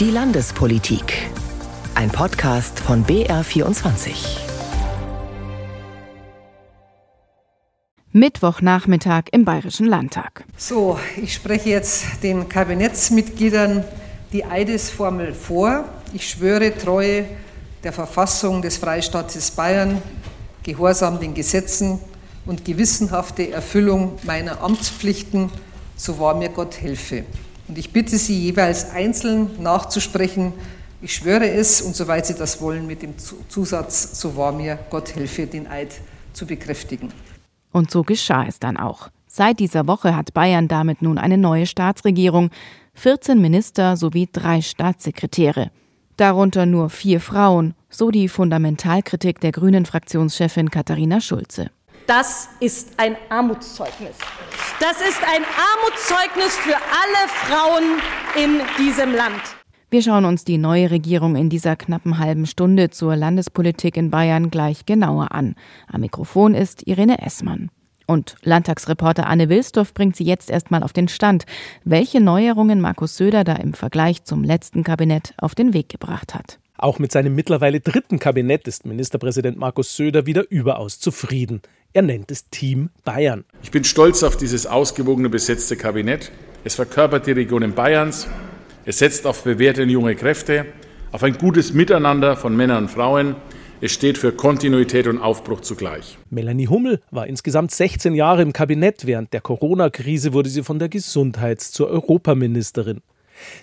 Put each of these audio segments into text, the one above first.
Die Landespolitik. Ein Podcast von BR24. Mittwochnachmittag im Bayerischen Landtag. So, ich spreche jetzt den Kabinettsmitgliedern die Eidesformel vor. Ich schwöre Treue der Verfassung des Freistaates Bayern, Gehorsam den Gesetzen und gewissenhafte Erfüllung meiner Amtspflichten, so wahr mir Gott helfe. Und ich bitte Sie jeweils einzeln nachzusprechen, ich schwöre es und soweit Sie das wollen, mit dem Zusatz, so wahr mir Gott helfe, den Eid zu bekräftigen. Und so geschah es dann auch. Seit dieser Woche hat Bayern damit nun eine neue Staatsregierung, 14 Minister sowie drei Staatssekretäre. Darunter nur vier Frauen, so die Fundamentalkritik der grünen Fraktionschefin Katharina Schulze. Das ist ein Armutszeugnis. Das ist ein Armutszeugnis für alle Frauen in diesem Land. Wir schauen uns die neue Regierung in dieser knappen halben Stunde zur Landespolitik in Bayern gleich genauer an. Am Mikrofon ist Irene Essmann. Und Landtagsreporter Anne Wilsdorf bringt sie jetzt erstmal auf den Stand, welche Neuerungen Markus Söder da im Vergleich zum letzten Kabinett auf den Weg gebracht hat. Auch mit seinem mittlerweile dritten Kabinett ist Ministerpräsident Markus Söder wieder überaus zufrieden. Er nennt es Team Bayern. Ich bin stolz auf dieses ausgewogene besetzte Kabinett. Es verkörpert die Regionen Bayerns. Es setzt auf bewährte junge Kräfte, auf ein gutes Miteinander von Männern und Frauen. Es steht für Kontinuität und Aufbruch zugleich. Melanie Hummel war insgesamt 16 Jahre im Kabinett. Während der Corona-Krise wurde sie von der Gesundheits- zur Europaministerin.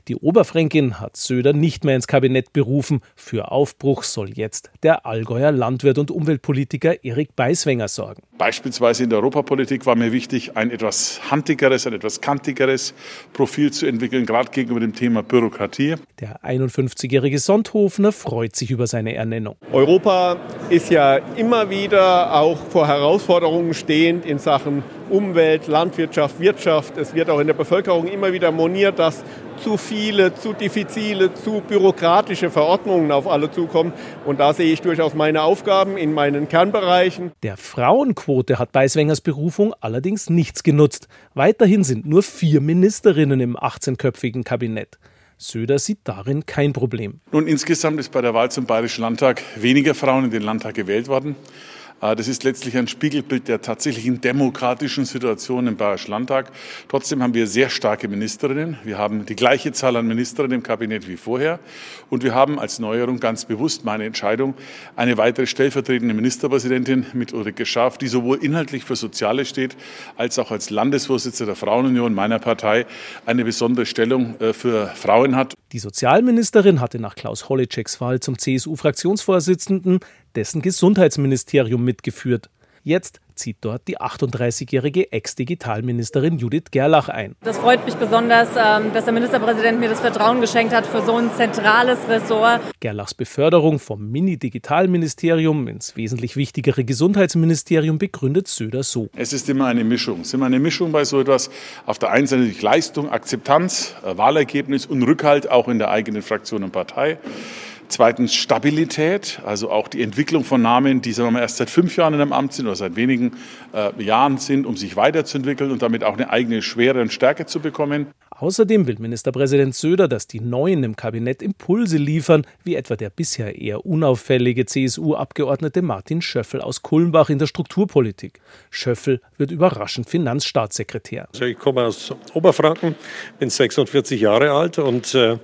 Die Oberfränkin hat Söder nicht mehr ins Kabinett berufen. Für Aufbruch soll jetzt der Allgäuer Landwirt und Umweltpolitiker Erik Beiswenger sorgen. Beispielsweise in der Europapolitik war mir wichtig, ein etwas handigeres, ein etwas kantigeres Profil zu entwickeln, gerade gegenüber dem Thema Bürokratie. Der 51-jährige Sondhofner freut sich über seine Ernennung. Europa ist ja immer wieder auch vor Herausforderungen stehend in Sachen Umwelt, Landwirtschaft, Wirtschaft. Es wird auch in der Bevölkerung immer wieder moniert, dass zu viele, zu diffizile, zu bürokratische Verordnungen auf alle zukommen. Und da sehe ich durchaus meine Aufgaben in meinen Kernbereichen. Der Frauenquote hat Beiswengers Berufung allerdings nichts genutzt. Weiterhin sind nur vier Ministerinnen im 18-köpfigen Kabinett. Söder sieht darin kein Problem. Nun, insgesamt ist bei der Wahl zum Bayerischen Landtag weniger Frauen in den Landtag gewählt worden. Äh, das ist letztlich ein Spiegelbild der tatsächlichen demokratischen Situation im Bayerischen Landtag. Trotzdem haben wir sehr starke Ministerinnen. Wir haben die gleiche Zahl an Ministerinnen im Kabinett wie vorher. Und wir haben als Neuerung ganz bewusst meine Entscheidung, eine weitere stellvertretende Ministerpräsidentin mit Ulrike Schaaf, die sowohl inhaltlich für Soziale steht, als auch als Landesvorsitzende der Frauenunion meiner Partei eine besondere Stellung äh, für Frauen hat. Die Sozialministerin hatte nach Klaus Holleczeks Wahl zum CSU-Fraktionsvorsitzenden dessen Gesundheitsministerium mitgeführt. Jetzt zieht dort die 38-jährige Ex-Digitalministerin Judith Gerlach ein. Das freut mich besonders, ähm, dass der Ministerpräsident mir das Vertrauen geschenkt hat für so ein zentrales Ressort. Gerlachs Beförderung vom Mini-Digitalministerium ins wesentlich wichtigere Gesundheitsministerium begründet Söder so. Es ist immer eine Mischung. Es ist immer eine Mischung bei so etwas. Auf der einen Seite Leistung, Akzeptanz, äh, Wahlergebnis und Rückhalt auch in der eigenen Fraktion und Partei. Zweitens Stabilität, also auch die Entwicklung von Namen, die sagen wir mal, erst seit fünf Jahren in einem Amt sind oder seit wenigen äh, Jahren sind, um sich weiterzuentwickeln und damit auch eine eigene Schwere und Stärke zu bekommen. Außerdem will Ministerpräsident Söder, dass die Neuen im Kabinett Impulse liefern, wie etwa der bisher eher unauffällige CSU-Abgeordnete Martin Schöffel aus Kulmbach in der Strukturpolitik. Schöffel wird überraschend Finanzstaatssekretär. Also ich komme aus Oberfranken, bin 46 Jahre alt und äh,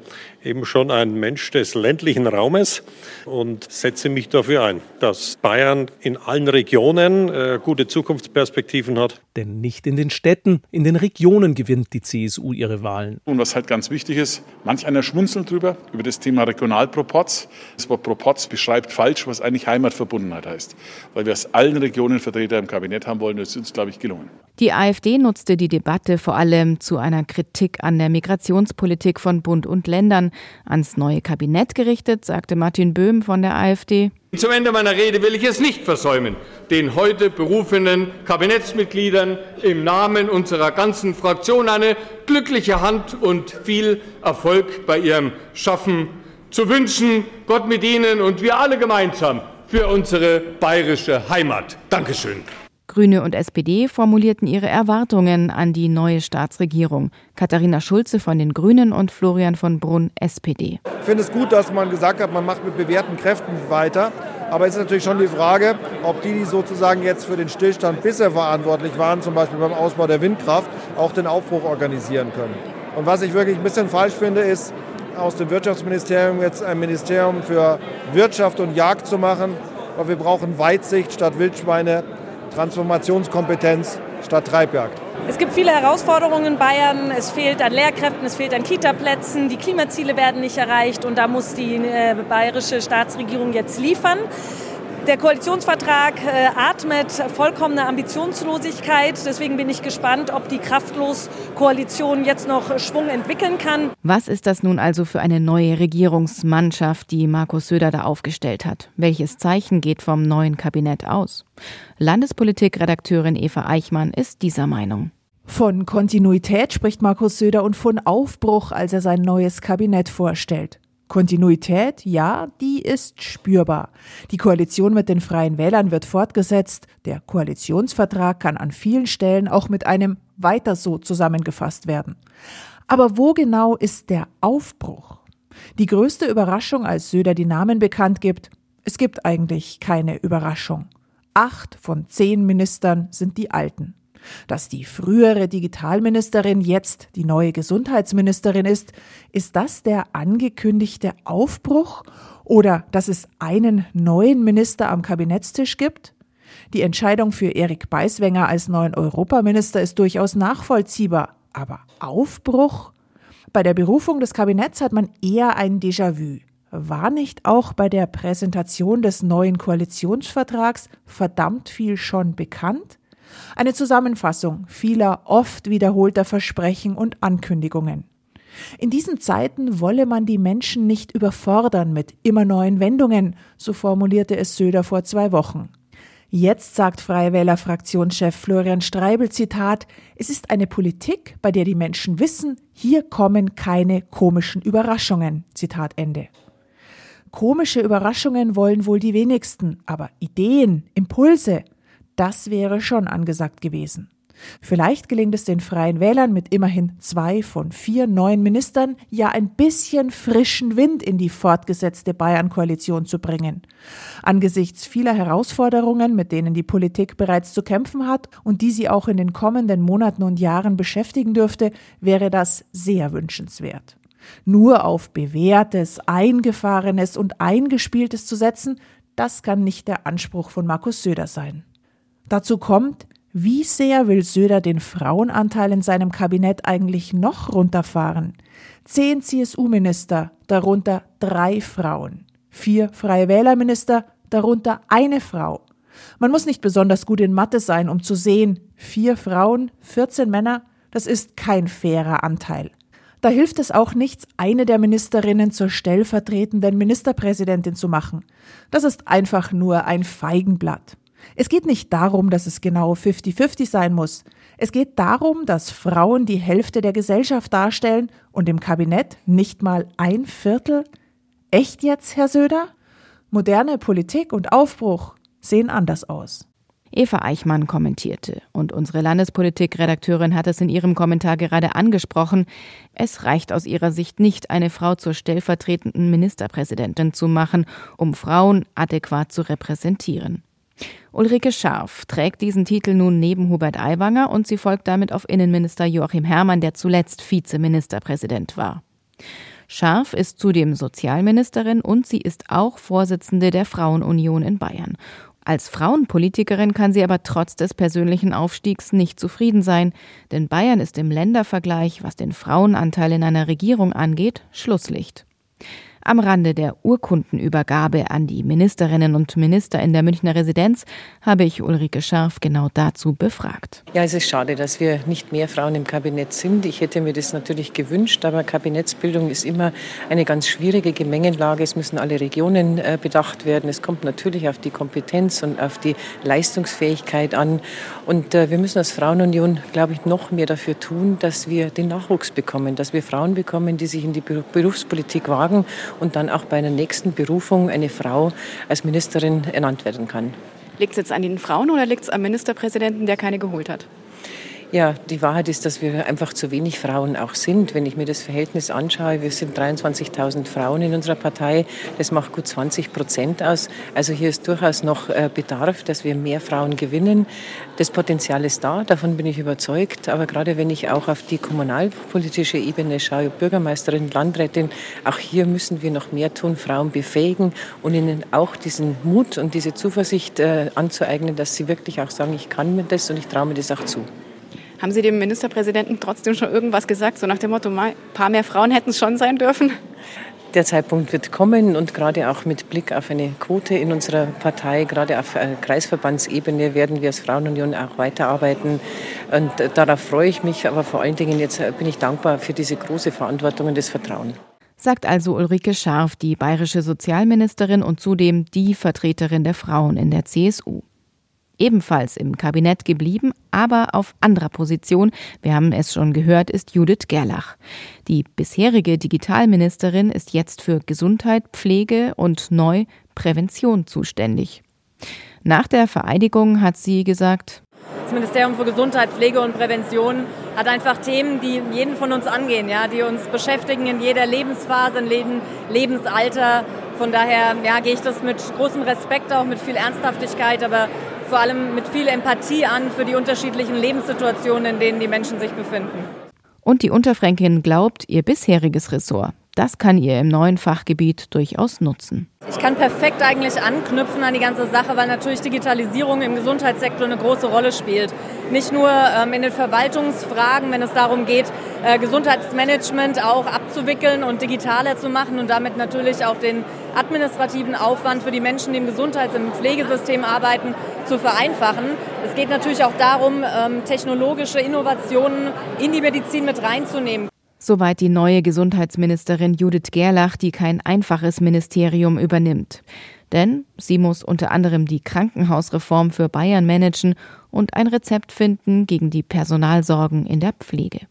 eben schon ein Mensch des ländlichen Raumes und setze mich dafür ein, dass Bayern in allen Regionen äh, gute Zukunftsperspektiven hat. Denn nicht in den Städten, in den Regionen gewinnt die CSU ihre Wahlen. Und was halt ganz wichtig ist, manch einer schmunzelt drüber, über das Thema Regionalproporz. Das Wort Proporz beschreibt falsch, was eigentlich Heimatverbundenheit heißt. Weil wir aus allen Regionen Vertreter im Kabinett haben wollen, das ist uns, glaube ich, gelungen. Die AfD nutzte die Debatte vor allem zu einer Kritik an der Migrationspolitik von Bund und Ländern. Ans neue Kabinett gerichtet, sagte Martin Böhm von der AfD. Zum Ende meiner Rede will ich es nicht versäumen, den heute berufenen Kabinettsmitgliedern im Namen unserer ganzen Fraktion eine glückliche Hand und viel Erfolg bei ihrem Schaffen zu wünschen. Gott mit Ihnen und wir alle gemeinsam für unsere bayerische Heimat. Dankeschön. Grüne und SPD formulierten ihre Erwartungen an die neue Staatsregierung. Katharina Schulze von den Grünen und Florian von Brunn, SPD. Ich finde es gut, dass man gesagt hat, man macht mit bewährten Kräften weiter. Aber es ist natürlich schon die Frage, ob die, die sozusagen jetzt für den Stillstand bisher verantwortlich waren, zum Beispiel beim Ausbau der Windkraft, auch den Aufbruch organisieren können. Und was ich wirklich ein bisschen falsch finde, ist, aus dem Wirtschaftsministerium jetzt ein Ministerium für Wirtschaft und Jagd zu machen. Weil wir brauchen Weitsicht statt Wildschweine, Transformationskompetenz statt Treibjagd. Es gibt viele Herausforderungen in Bayern. Es fehlt an Lehrkräften, es fehlt an Kitaplätzen, die Klimaziele werden nicht erreicht und da muss die äh, bayerische Staatsregierung jetzt liefern. Der Koalitionsvertrag äh, atmet vollkommene Ambitionslosigkeit. Deswegen bin ich gespannt, ob die Kraftlos-Koalition jetzt noch Schwung entwickeln kann. Was ist das nun also für eine neue Regierungsmannschaft, die Markus Söder da aufgestellt hat? Welches Zeichen geht vom neuen Kabinett aus? Landespolitikredakteurin Eva Eichmann ist dieser Meinung. Von Kontinuität spricht Markus Söder und von Aufbruch, als er sein neues Kabinett vorstellt. Kontinuität, ja, die ist spürbar. Die Koalition mit den Freien Wählern wird fortgesetzt. Der Koalitionsvertrag kann an vielen Stellen auch mit einem weiter so zusammengefasst werden. Aber wo genau ist der Aufbruch? Die größte Überraschung, als Söder die Namen bekannt gibt, es gibt eigentlich keine Überraschung. Acht von zehn Ministern sind die Alten. Dass die frühere Digitalministerin jetzt die neue Gesundheitsministerin ist, ist das der angekündigte Aufbruch oder dass es einen neuen Minister am Kabinettstisch gibt? Die Entscheidung für Erik Beiswenger als neuen Europaminister ist durchaus nachvollziehbar. Aber Aufbruch? Bei der Berufung des Kabinetts hat man eher ein Déjà-vu. War nicht auch bei der Präsentation des neuen Koalitionsvertrags verdammt viel schon bekannt? Eine Zusammenfassung vieler oft wiederholter Versprechen und Ankündigungen. In diesen Zeiten wolle man die Menschen nicht überfordern mit immer neuen Wendungen, so formulierte es Söder vor zwei Wochen. Jetzt sagt Freie Wähler Fraktionschef Florian Streibel Zitat, es ist eine Politik, bei der die Menschen wissen, hier kommen keine komischen Überraschungen. Zitat Ende. Komische Überraschungen wollen wohl die wenigsten, aber Ideen, Impulse, das wäre schon angesagt gewesen. Vielleicht gelingt es den Freien Wählern mit immerhin zwei von vier neuen Ministern ja ein bisschen frischen Wind in die fortgesetzte Bayern-Koalition zu bringen. Angesichts vieler Herausforderungen, mit denen die Politik bereits zu kämpfen hat und die sie auch in den kommenden Monaten und Jahren beschäftigen dürfte, wäre das sehr wünschenswert. Nur auf bewährtes, eingefahrenes und eingespieltes zu setzen, das kann nicht der Anspruch von Markus Söder sein. Dazu kommt, wie sehr will Söder den Frauenanteil in seinem Kabinett eigentlich noch runterfahren? Zehn CSU-Minister, darunter drei Frauen. Vier Freie Wählerminister, darunter eine Frau. Man muss nicht besonders gut in Mathe sein, um zu sehen, vier Frauen, 14 Männer, das ist kein fairer Anteil. Da hilft es auch nichts, eine der Ministerinnen zur stellvertretenden Ministerpräsidentin zu machen. Das ist einfach nur ein Feigenblatt. Es geht nicht darum, dass es genau 50-50 sein muss. Es geht darum, dass Frauen die Hälfte der Gesellschaft darstellen und im Kabinett nicht mal ein Viertel. Echt jetzt, Herr Söder? Moderne Politik und Aufbruch sehen anders aus. Eva Eichmann kommentierte. Und unsere Landespolitikredakteurin hat es in ihrem Kommentar gerade angesprochen. Es reicht aus ihrer Sicht nicht, eine Frau zur stellvertretenden Ministerpräsidentin zu machen, um Frauen adäquat zu repräsentieren. Ulrike Scharf trägt diesen Titel nun neben Hubert Aiwanger und sie folgt damit auf Innenminister Joachim Herrmann, der zuletzt Vizeministerpräsident war. Scharf ist zudem Sozialministerin und sie ist auch Vorsitzende der Frauenunion in Bayern. Als Frauenpolitikerin kann sie aber trotz des persönlichen Aufstiegs nicht zufrieden sein, denn Bayern ist im Ländervergleich, was den Frauenanteil in einer Regierung angeht, Schlusslicht. Am Rande der Urkundenübergabe an die Ministerinnen und Minister in der Münchner Residenz habe ich Ulrike Scharf genau dazu befragt. Ja, es ist schade, dass wir nicht mehr Frauen im Kabinett sind. Ich hätte mir das natürlich gewünscht, aber Kabinettsbildung ist immer eine ganz schwierige Gemengenlage. Es müssen alle Regionen äh, bedacht werden. Es kommt natürlich auf die Kompetenz und auf die Leistungsfähigkeit an. Und äh, wir müssen als Frauenunion, glaube ich, noch mehr dafür tun, dass wir den Nachwuchs bekommen, dass wir Frauen bekommen, die sich in die Berufspolitik wagen und dann auch bei einer nächsten Berufung eine Frau als Ministerin ernannt werden kann. Liegt es jetzt an den Frauen oder liegt es am Ministerpräsidenten, der keine geholt hat? Ja, die Wahrheit ist, dass wir einfach zu wenig Frauen auch sind. Wenn ich mir das Verhältnis anschaue, wir sind 23.000 Frauen in unserer Partei. Das macht gut 20 Prozent aus. Also hier ist durchaus noch äh, Bedarf, dass wir mehr Frauen gewinnen. Das Potenzial ist da, davon bin ich überzeugt. Aber gerade wenn ich auch auf die kommunalpolitische Ebene schaue, Bürgermeisterin, Landrätin, auch hier müssen wir noch mehr tun, Frauen befähigen und ihnen auch diesen Mut und diese Zuversicht äh, anzueignen, dass sie wirklich auch sagen, ich kann mir das und ich traue mir das auch zu. Haben Sie dem Ministerpräsidenten trotzdem schon irgendwas gesagt, so nach dem Motto, ein paar mehr Frauen hätten es schon sein dürfen? Der Zeitpunkt wird kommen und gerade auch mit Blick auf eine Quote in unserer Partei, gerade auf äh, Kreisverbandsebene, werden wir als Frauenunion auch weiterarbeiten. Und darauf freue ich mich, aber vor allen Dingen jetzt bin ich dankbar für diese große Verantwortung und das Vertrauen. Sagt also Ulrike Scharf, die bayerische Sozialministerin und zudem die Vertreterin der Frauen in der CSU ebenfalls im Kabinett geblieben, aber auf anderer Position, wir haben es schon gehört, ist Judith Gerlach. Die bisherige Digitalministerin ist jetzt für Gesundheit, Pflege und neu Prävention zuständig. Nach der Vereidigung hat sie gesagt, das Ministerium für Gesundheit, Pflege und Prävention hat einfach Themen, die jeden von uns angehen, ja, die uns beschäftigen in jeder Lebensphase, in jedem Lebensalter. Von daher ja, gehe ich das mit großem Respekt, auch mit viel Ernsthaftigkeit, aber vor allem mit viel Empathie an für die unterschiedlichen Lebenssituationen, in denen die Menschen sich befinden. Und die Unterfränkin glaubt, ihr bisheriges Ressort, das kann ihr im neuen Fachgebiet durchaus nutzen. Ich kann perfekt eigentlich anknüpfen an die ganze Sache, weil natürlich Digitalisierung im Gesundheitssektor eine große Rolle spielt. Nicht nur ähm, in den Verwaltungsfragen, wenn es darum geht, äh, Gesundheitsmanagement auch abzuwickeln und digitaler zu machen und damit natürlich auch den administrativen Aufwand für die Menschen, die im Gesundheits- und Pflegesystem arbeiten, zu vereinfachen. Es geht natürlich auch darum, ähm, technologische Innovationen in die Medizin mit reinzunehmen. Soweit die neue Gesundheitsministerin Judith Gerlach, die kein einfaches Ministerium übernimmt. Denn sie muss unter anderem die Krankenhausreform für Bayern managen und ein Rezept finden gegen die Personalsorgen in der Pflege.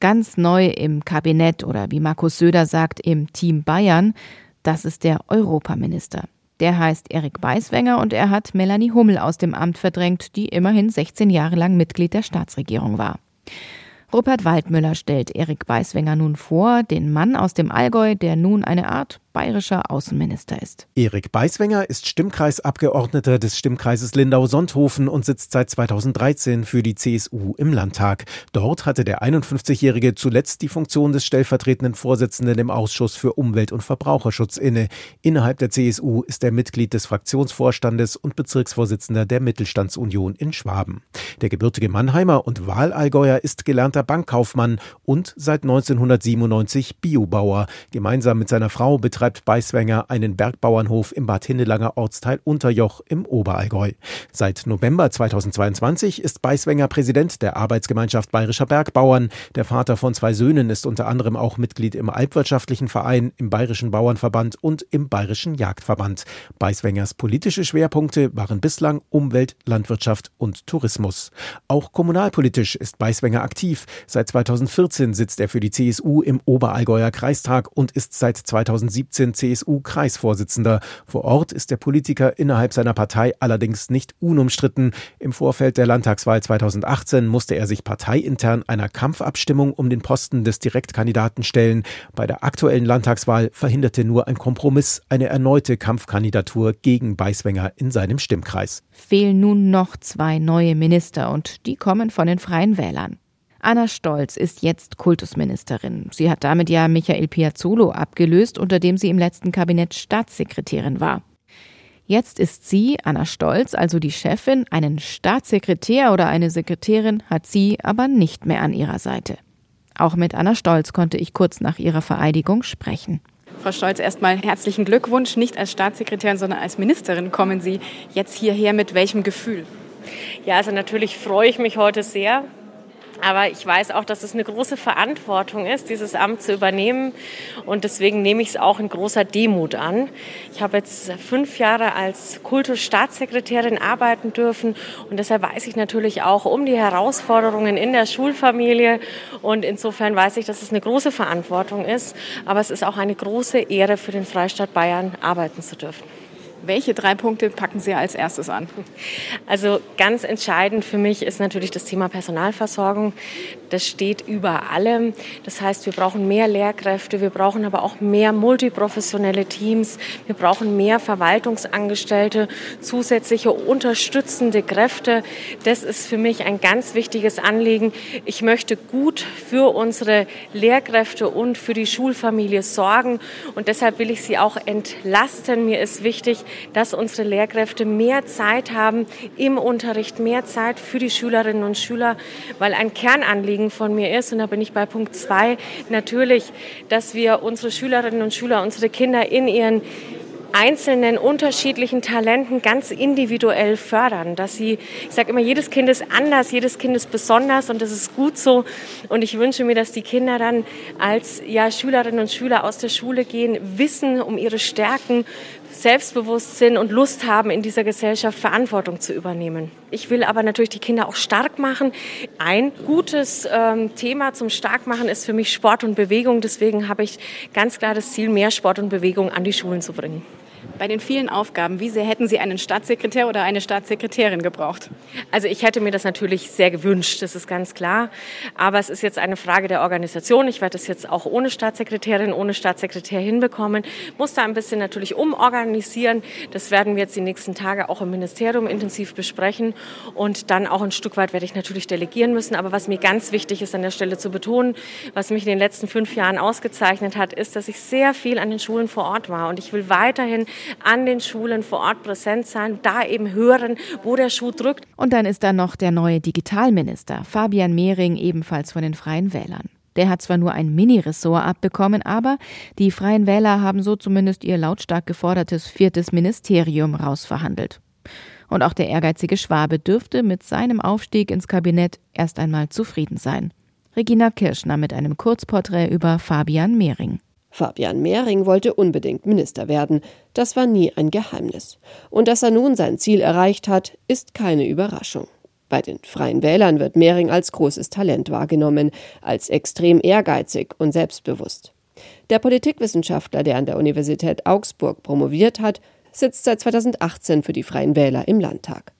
Ganz neu im Kabinett oder wie Markus Söder sagt, im Team Bayern, das ist der Europaminister. Der heißt Erik Beiswenger und er hat Melanie Hummel aus dem Amt verdrängt, die immerhin 16 Jahre lang Mitglied der Staatsregierung war. Rupert Waldmüller stellt Erik Beiswenger nun vor, den Mann aus dem Allgäu, der nun eine Art bayerischer Außenminister ist. Erik Beiswenger ist Stimmkreisabgeordneter des Stimmkreises Lindau-Sonthofen und sitzt seit 2013 für die CSU im Landtag. Dort hatte der 51-Jährige zuletzt die Funktion des stellvertretenden Vorsitzenden im Ausschuss für Umwelt- und Verbraucherschutz inne. Innerhalb der CSU ist er Mitglied des Fraktionsvorstandes und Bezirksvorsitzender der Mittelstandsunion in Schwaben. Der gebürtige Mannheimer und Wahlallgäuer ist gelernter Bankkaufmann und seit 1997 Biobauer. Gemeinsam mit seiner Frau betreibt betreibt Beiswenger einen Bergbauernhof im Bad Hindelanger Ortsteil Unterjoch im Oberallgäu. Seit November 2022 ist Beiswenger Präsident der Arbeitsgemeinschaft Bayerischer Bergbauern. Der Vater von zwei Söhnen ist unter anderem auch Mitglied im Alpwirtschaftlichen Verein, im Bayerischen Bauernverband und im Bayerischen Jagdverband. Beiswengers politische Schwerpunkte waren bislang Umwelt, Landwirtschaft und Tourismus. Auch kommunalpolitisch ist Beiswenger aktiv. Seit 2014 sitzt er für die CSU im Oberallgäuer Kreistag und ist seit 2017 CSU-Kreisvorsitzender. Vor Ort ist der Politiker innerhalb seiner Partei allerdings nicht unumstritten. Im Vorfeld der Landtagswahl 2018 musste er sich parteiintern einer Kampfabstimmung um den Posten des Direktkandidaten stellen. Bei der aktuellen Landtagswahl verhinderte nur ein Kompromiss eine erneute Kampfkandidatur gegen Beiswenger in seinem Stimmkreis. Fehlen nun noch zwei neue Minister und die kommen von den Freien Wählern. Anna Stolz ist jetzt Kultusministerin. Sie hat damit ja Michael Piazzolo abgelöst, unter dem sie im letzten Kabinett Staatssekretärin war. Jetzt ist sie, Anna Stolz, also die Chefin, einen Staatssekretär oder eine Sekretärin hat sie aber nicht mehr an ihrer Seite. Auch mit Anna Stolz konnte ich kurz nach ihrer Vereidigung sprechen. Frau Stolz, erstmal herzlichen Glückwunsch. Nicht als Staatssekretärin, sondern als Ministerin kommen Sie jetzt hierher mit welchem Gefühl? Ja, also natürlich freue ich mich heute sehr, aber ich weiß auch, dass es eine große Verantwortung ist, dieses Amt zu übernehmen. Und deswegen nehme ich es auch in großer Demut an. Ich habe jetzt fünf Jahre als Kultusstaatssekretärin arbeiten dürfen. Und deshalb weiß ich natürlich auch um die Herausforderungen in der Schulfamilie. Und insofern weiß ich, dass es eine große Verantwortung ist. Aber es ist auch eine große Ehre für den Freistaat Bayern, arbeiten zu dürfen. Welche drei Punkte packen Sie als erstes an? Also ganz entscheidend für mich ist natürlich das Thema Personalversorgung. Das steht über allem. Das heißt, wir brauchen mehr Lehrkräfte, wir brauchen aber auch mehr multiprofessionelle Teams, wir brauchen mehr Verwaltungsangestellte, zusätzliche unterstützende Kräfte. Das ist für mich ein ganz wichtiges Anliegen. Ich möchte gut für unsere Lehrkräfte und für die Schulfamilie sorgen und deshalb will ich sie auch entlasten. Mir ist wichtig, dass unsere Lehrkräfte mehr Zeit haben im Unterricht, mehr Zeit für die Schülerinnen und Schüler, weil ein Kernanliegen von mir ist, und da bin ich bei Punkt zwei, natürlich, dass wir unsere Schülerinnen und Schüler, unsere Kinder in ihren einzelnen unterschiedlichen Talenten ganz individuell fördern, dass sie, ich sage immer, jedes Kind ist anders, jedes Kind ist besonders und das ist gut so. Und ich wünsche mir, dass die Kinder dann als ja, Schülerinnen und Schüler aus der Schule gehen, wissen um ihre Stärken, selbstbewusst sind und Lust haben, in dieser Gesellschaft Verantwortung zu übernehmen. Ich will aber natürlich die Kinder auch stark machen. Ein gutes ähm, Thema zum Starkmachen ist für mich Sport und Bewegung. Deswegen habe ich ganz klar das Ziel, mehr Sport und Bewegung an die Schulen zu bringen. Bei den vielen Aufgaben, wie sehr hätten Sie einen Staatssekretär oder eine Staatssekretärin gebraucht? Also ich hätte mir das natürlich sehr gewünscht, das ist ganz klar. Aber es ist jetzt eine Frage der Organisation. Ich werde das jetzt auch ohne Staatssekretärin, ohne Staatssekretär hinbekommen. Muss da ein bisschen natürlich umorganisieren. Das werden wir jetzt die nächsten Tage auch im Ministerium intensiv besprechen. Und dann auch ein Stück weit werde ich natürlich delegieren müssen. Aber was mir ganz wichtig ist an der Stelle zu betonen, was mich in den letzten fünf Jahren ausgezeichnet hat, ist, dass ich sehr viel an den Schulen vor Ort war. Und ich will weiterhin an den Schulen vor Ort präsent sein, da eben hören, wo der Schuh drückt. Und dann ist da noch der neue Digitalminister, Fabian Mehring, ebenfalls von den Freien Wählern. Der hat zwar nur ein Mini-Ressort abbekommen, aber die Freien Wähler haben so zumindest ihr lautstark gefordertes viertes Ministerium rausverhandelt. Und auch der ehrgeizige Schwabe dürfte mit seinem Aufstieg ins Kabinett erst einmal zufrieden sein. Regina Kirschner mit einem Kurzporträt über Fabian Mehring. Fabian Mehring wollte unbedingt Minister werden. Das war nie ein Geheimnis. Und dass er nun sein Ziel erreicht hat, ist keine Überraschung. Bei den Freien Wählern wird Mehring als großes Talent wahrgenommen, als extrem ehrgeizig und selbstbewusst. Der Politikwissenschaftler, der an der Universität Augsburg promoviert hat, sitzt seit 2018 für die Freien Wähler im Landtag.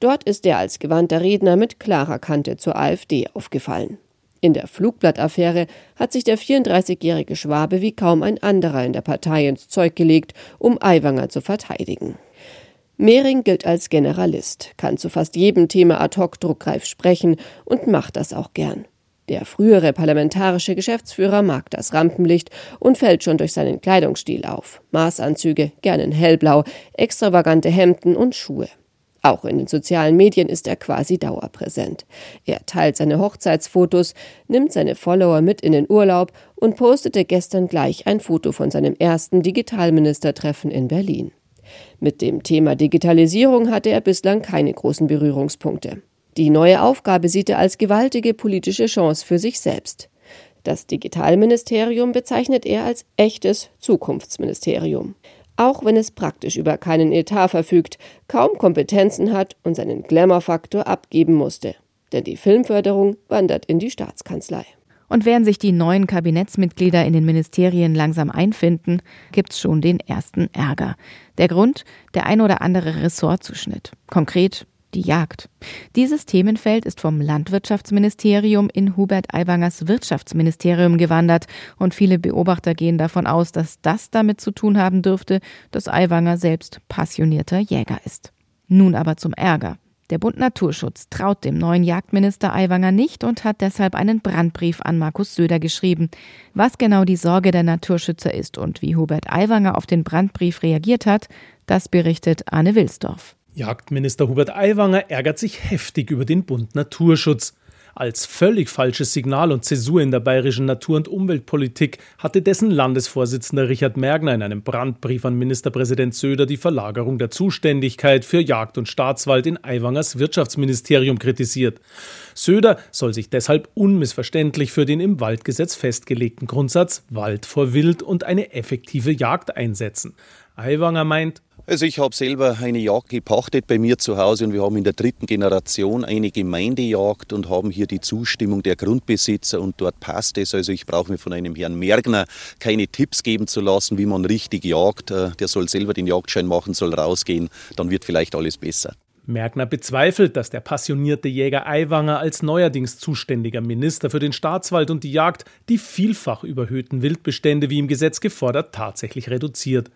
Dort ist er als gewandter Redner mit klarer Kante zur AfD aufgefallen. In der Flugblattaffäre hat sich der 34-jährige Schwabe wie kaum ein anderer in der Partei ins Zeug gelegt, um Aiwanger zu verteidigen. Mehring gilt als Generalist, kann zu fast jedem Thema ad hoc druckreif sprechen und macht das auch gern. Der frühere parlamentarische Geschäftsführer mag das Rampenlicht und fällt schon durch seinen Kleidungsstil auf. Maßanzüge, gern in hellblau, extravagante Hemden und Schuhe. Auch in den sozialen Medien ist er quasi dauerpräsent. Er teilt seine Hochzeitsfotos, nimmt seine Follower mit in den Urlaub und postete gestern gleich ein Foto von seinem ersten Digitalministertreffen in Berlin. Mit dem Thema Digitalisierung hatte er bislang keine großen Berührungspunkte. Die neue Aufgabe sieht er als gewaltige politische Chance für sich selbst. Das Digitalministerium bezeichnet er als echtes Zukunftsministerium auch wenn es praktisch über keinen Etat verfügt, kaum Kompetenzen hat und seinen Glamour-Faktor abgeben musste. Denn die Filmförderung wandert in die Staatskanzlei. Und während sich die neuen Kabinettsmitglieder in den Ministerien langsam einfinden, gibt's schon den ersten Ärger. Der Grund, der ein oder andere Ressortzuschnitt. Konkret die Jagd. Dieses Themenfeld ist vom Landwirtschaftsministerium in Hubert Aiwangers Wirtschaftsministerium gewandert und viele Beobachter gehen davon aus, dass das damit zu tun haben dürfte, dass Aiwanger selbst passionierter Jäger ist. Nun aber zum Ärger. Der Bund Naturschutz traut dem neuen Jagdminister Aiwanger nicht und hat deshalb einen Brandbrief an Markus Söder geschrieben. Was genau die Sorge der Naturschützer ist und wie Hubert Aiwanger auf den Brandbrief reagiert hat, das berichtet Arne Wilsdorf. Jagdminister Hubert Aiwanger ärgert sich heftig über den Bund Naturschutz. Als völlig falsches Signal und Zäsur in der bayerischen Natur- und Umweltpolitik hatte dessen Landesvorsitzender Richard Mergner in einem Brandbrief an Ministerpräsident Söder die Verlagerung der Zuständigkeit für Jagd und Staatswald in Aiwangers Wirtschaftsministerium kritisiert. Söder soll sich deshalb unmissverständlich für den im Waldgesetz festgelegten Grundsatz Wald vor Wild und eine effektive Jagd einsetzen. Aiwanger meint, Also ich habe selber eine Jagd gepachtet bei mir zu Hause und wir haben in der dritten Generation eine Gemeindejagd und haben hier die Zustimmung der Grundbesitzer und dort passt es. Also ich brauche mir von einem Herrn Mergner keine Tipps geben zu lassen, wie man richtig jagt. Äh, der soll selber den Jagdschein machen, soll rausgehen, dann wird vielleicht alles besser. Merkner bezweifelt, dass der passionierte Jäger Aiwanger als neuerdings zuständiger Minister für den Staatswald und die Jagd die vielfach überhöhten Wildbestände wie im Gesetz gefordert tatsächlich reduziert.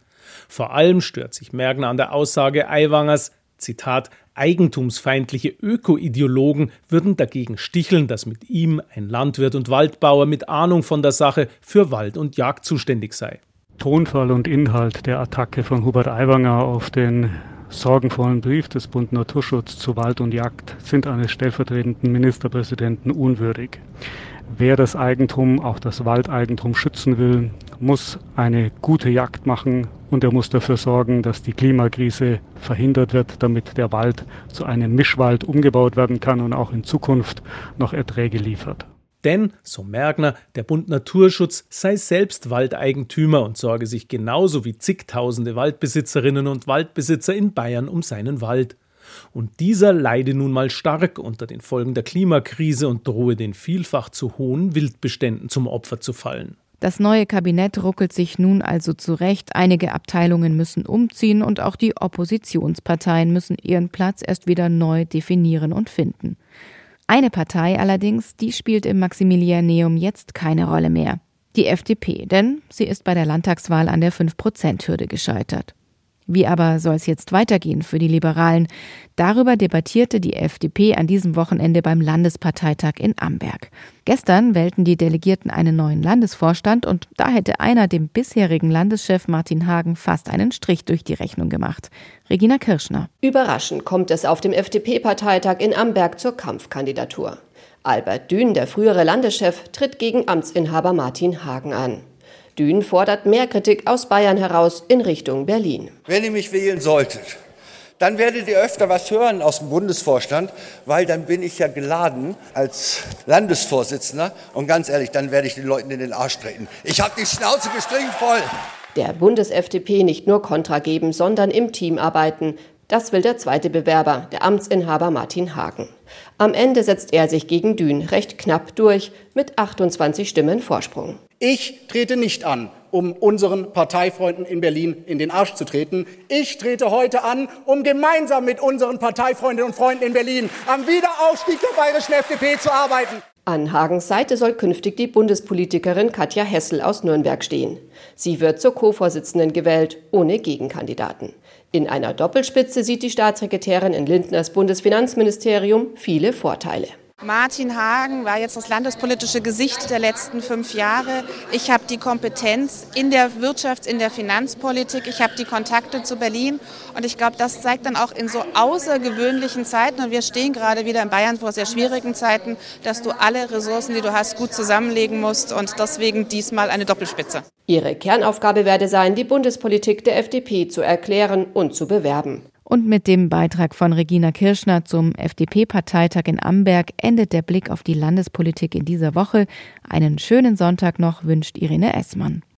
Vor allem stört sich Mergner an der Aussage Aiwangers, Zitat, eigentumsfeindliche Ökoideologen würden dagegen sticheln, dass mit ihm ein Landwirt und Waldbauer mit Ahnung von der Sache für Wald und Jagd zuständig sei. Tonfall und Inhalt der Attacke von Hubert Aiwanger auf den sorgenvollen Brief des Bund Naturschutz zu Wald und Jagd sind eines stellvertretenden Ministerpräsidenten unwürdig. Wer das Eigentum, auch das Waldeigentum schützen will, muss eine gute Jagd machen und er muss dafür sorgen, dass die Klimakrise verhindert wird, damit der Wald zu einem Mischwald umgebaut werden kann und auch in Zukunft noch Erträge liefert. Denn, so Mergner, der Bund Naturschutz sei selbst Waldeigentümer und sorge sich genauso wie zigtausende Waldbesitzerinnen und Waldbesitzer in Bayern um seinen Wald. Und dieser leide nun mal stark unter den Folgen der Klimakrise und drohe den vielfach zu hohen Wildbeständen zum Opfer zu fallen. Das neue Kabinett ruckelt sich nun also zurecht. Einige Abteilungen müssen umziehen und auch die Oppositionsparteien müssen ihren Platz erst wieder neu definieren und finden. Eine Partei allerdings, die spielt im Maximilianeum jetzt keine Rolle mehr. Die FDP, denn sie ist bei der Landtagswahl an der 5-Prozent-Hürde gescheitert. Wie aber soll es jetzt weitergehen für die Liberalen? Darüber debattierte die FDP an diesem Wochenende beim Landesparteitag in Amberg. Gestern wählten die Delegierten einen neuen Landesvorstand und da hätte einer dem bisherigen Landeschef Martin Hagen fast einen Strich durch die Rechnung gemacht. Regina Kirschner. Überraschend kommt es auf dem FDP-Parteitag in Amberg zur Kampfkandidatur. Albert Dün, der frühere Landeschef, tritt gegen Amtsinhaber Martin Hagen an. Dün fordert mehr Kritik aus Bayern heraus in Richtung Berlin. Wenn ihr mich wählen solltet, dann werdet ihr öfter was hören aus dem Bundesvorstand, weil dann bin ich ja geladen als Landesvorsitzender. Und ganz ehrlich, dann werde ich den Leuten in den Arsch treten. Ich habe die Schnauze gestrichen voll. Der Bundes-FDP nicht nur Kontra geben, sondern im Team arbeiten. Das will der zweite Bewerber, der Amtsinhaber Martin Hagen. Am Ende setzt er sich gegen Dün recht knapp durch mit 28 Stimmen Vorsprung. Ich trete nicht an, um unseren Parteifreunden in Berlin in den Arsch zu treten. Ich trete heute an, um gemeinsam mit unseren Parteifreundinnen und Freunden in Berlin am Wiederaufstieg der bayerischen FDP zu arbeiten. An Hagens Seite soll künftig die Bundespolitikerin Katja Hessel aus Nürnberg stehen. Sie wird zur Co-Vorsitzenden gewählt, ohne Gegenkandidaten. In einer Doppelspitze sieht die Staatssekretärin in Lindners Bundesfinanzministerium viele Vorteile. Martin Hagen war jetzt das landespolitische Gesicht der letzten fünf Jahre. Ich habe die Kompetenz in der Wirtschafts-, in der Finanzpolitik. Ich habe die Kontakte zu Berlin. Und ich glaube, das zeigt dann auch in so außergewöhnlichen Zeiten, und wir stehen gerade wieder in Bayern vor sehr schwierigen Zeiten, dass du alle Ressourcen, die du hast, gut zusammenlegen musst. Und deswegen diesmal eine Doppelspitze. Ihre Kernaufgabe werde sein, die Bundespolitik der FDP zu erklären und zu bewerben. Und mit dem Beitrag von Regina Kirschner zum FDP-Parteitag in Amberg endet der Blick auf die Landespolitik in dieser Woche. Einen schönen Sonntag noch wünscht Irene Essmann.